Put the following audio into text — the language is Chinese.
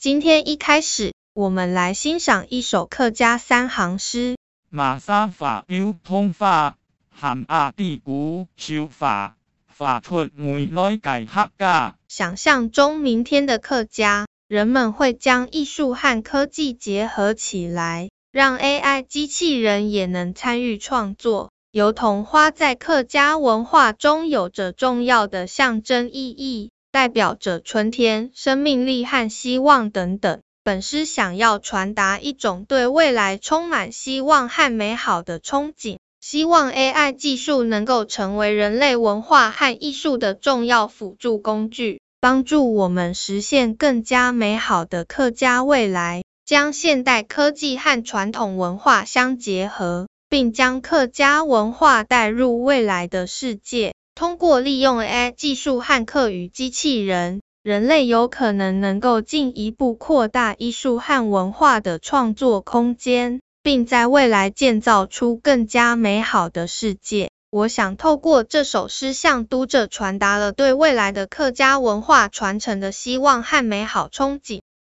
今天一开始，我们来欣赏一首客家三行诗。马沙法有通法，含阿地古修法，法出梅来改客家。想象中明天的客家，人们会将艺术和科技结合起来，让 AI 机器人也能参与创作。油桐花在客家文化中有着重要的象征意义，代表着春天、生命力和希望等等。本诗想要传达一种对未来充满希望和美好的憧憬，希望 AI 技术能够成为人类文化和艺术的重要辅助工具，帮助我们实现更加美好的客家未来，将现代科技和传统文化相结合。并将客家文化带入未来的世界。通过利用 AI 技术和客语机器人，人类有可能能够进一步扩大艺术和文化的创作空间，并在未来建造出更加美好的世界。我想透过这首诗向读者传达了对未来的客家文化传承的希望和美好憧憬。